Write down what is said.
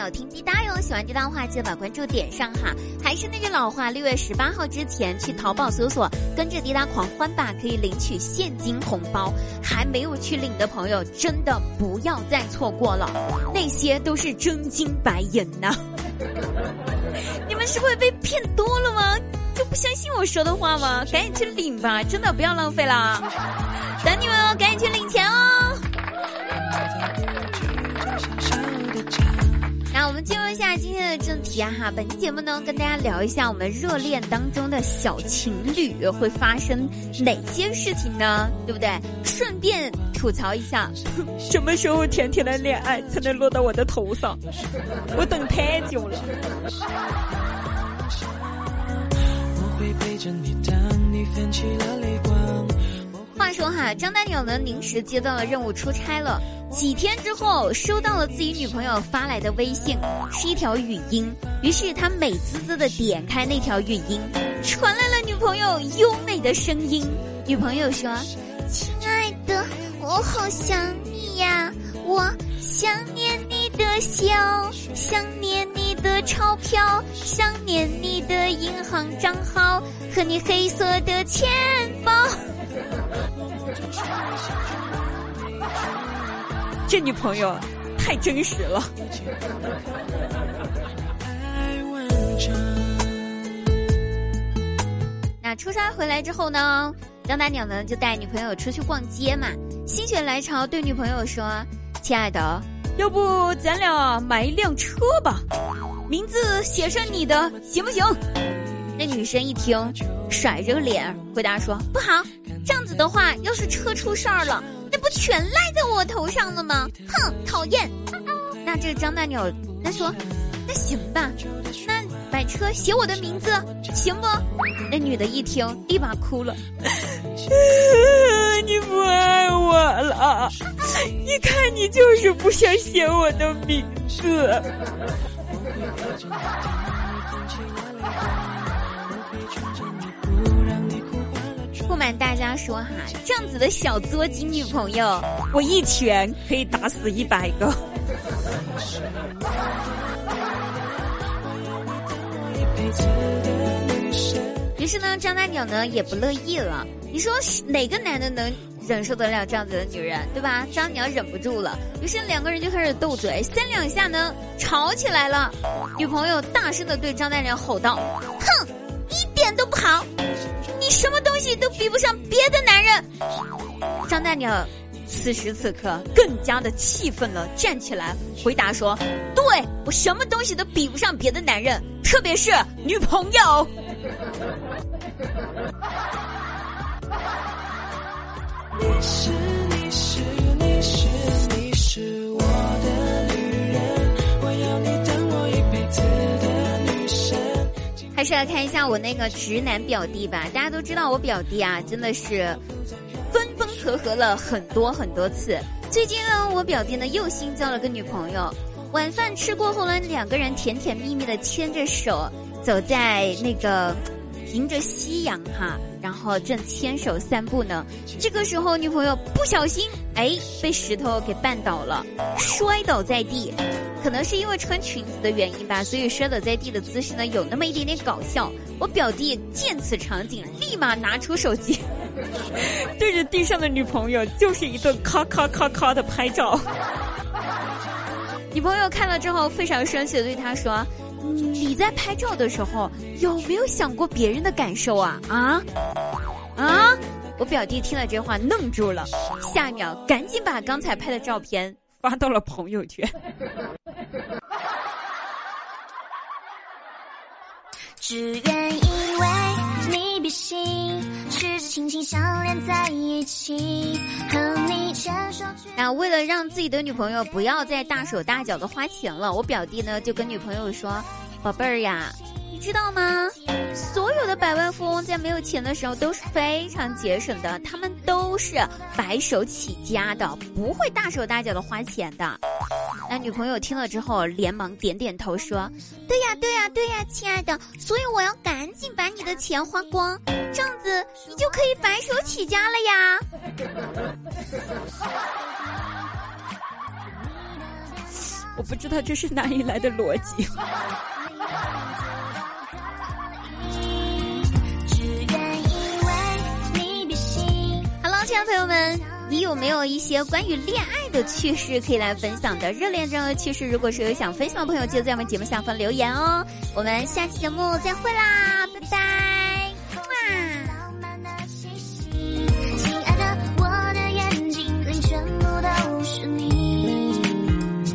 友听滴答哟，喜欢滴答的话记得把关注点上哈。还是那句老话，六月十八号之前去淘宝搜索“跟着滴答狂欢吧”，可以领取现金红包。还没有去领的朋友，真的不要再错过了，那些都是真金白银呐！你们是会被骗多了吗？就不相信我说的话吗？赶紧去领吧，真的不要浪费了。等你们哦，赶紧去领钱哦。进入一下今天的正题啊哈，本期节目呢跟大家聊一下我们热恋当中的小情侣会发生哪些事情呢？对不对？顺便吐槽一下，什么时候甜甜的恋爱才能落到我的头上？我等太久了。我会陪着你，当你泛起了泪光。话说哈，张大鸟呢临时接到了任务出差了，几天之后收到了自己女朋友发来的微信，是一条语音。于是他美滋滋的点开那条语音，传来了女朋友优美的声音。女朋友说：“亲爱的，我好想你呀，我想念你的笑，想念你的钞票，想念你的银行账号和你黑色的钱包。”这女朋友太真实了。那出差回来之后呢，张大鸟呢就带女朋友出去逛街嘛，心血来潮对女朋友说：“亲爱的，要不咱俩买一辆车吧，名字写上你的，行不行？”那女生一听，甩着个脸回答说：“不好。”这样子的话，要是车出事儿了，那不全赖在我头上了吗？哼，讨厌！那这个张大鸟，他说：“那行吧，那买车写我的名字，行不？”那女的一听，立马哭了：“你不爱我了？一看你就是不想写我的名字。”大家说哈，这样子的小作精女朋友，我一拳可以打死一百个。于是呢，张大鸟呢也不乐意了。你说哪个男的能忍受得了这样子的女人，对吧？张鸟忍不住了，于是两个人就开始斗嘴，三两下呢吵起来了。女朋友大声的对张大鸟吼道：“哼，一点都不好。”比不上别的男人。张大鸟此时此刻更加的气愤了，站起来回答说：“对我什么东西都比不上别的男人，特别是女朋友。”你是你是你是还是来看一下我那个直男表弟吧。大家都知道我表弟啊，真的是分分合合了很多很多次。最近呢，我表弟呢又新交了个女朋友。晚饭吃过后呢，两个人甜甜蜜蜜的牵着手走在那个迎着夕阳哈，然后正牵手散步呢。这个时候，女朋友不小心哎被石头给绊倒了，摔倒在地。可能是因为穿裙子的原因吧，所以摔倒在地的姿势呢有那么一点点搞笑。我表弟见此场景，立马拿出手机，对着地上的女朋友就是一顿咔咔咔咔的拍照。女朋友看了之后非常生气的对他说：“你在拍照的时候有没有想过别人的感受啊？啊啊！”我表弟听了这话愣住了，下一秒赶紧把刚才拍的照片发到了朋友圈。只愿因为你比心，十指轻轻相连在一起，和你牵。那为了让自己的女朋友不要再大手大脚的花钱了，我表弟呢就跟女朋友说：“宝贝儿呀，你知道吗？所有的百万富翁在没有钱的时候都是非常节省的，他们都是白手起家的，不会大手大脚的花钱的。”那女朋友听了之后，连忙点点头说：“对呀，对呀，对呀，亲爱的，所以我要赶紧把你的钱花光，这样子你就可以白手起家了呀。”我不知道这是哪里来的逻辑。Hello，亲爱的朋友们，你有没有一些关于恋爱的趣事可以来分享的？热恋中的趣事，如果是有想分享的朋友，记得在我们节目下方留言哦。我们下期节目再会啦，拜拜。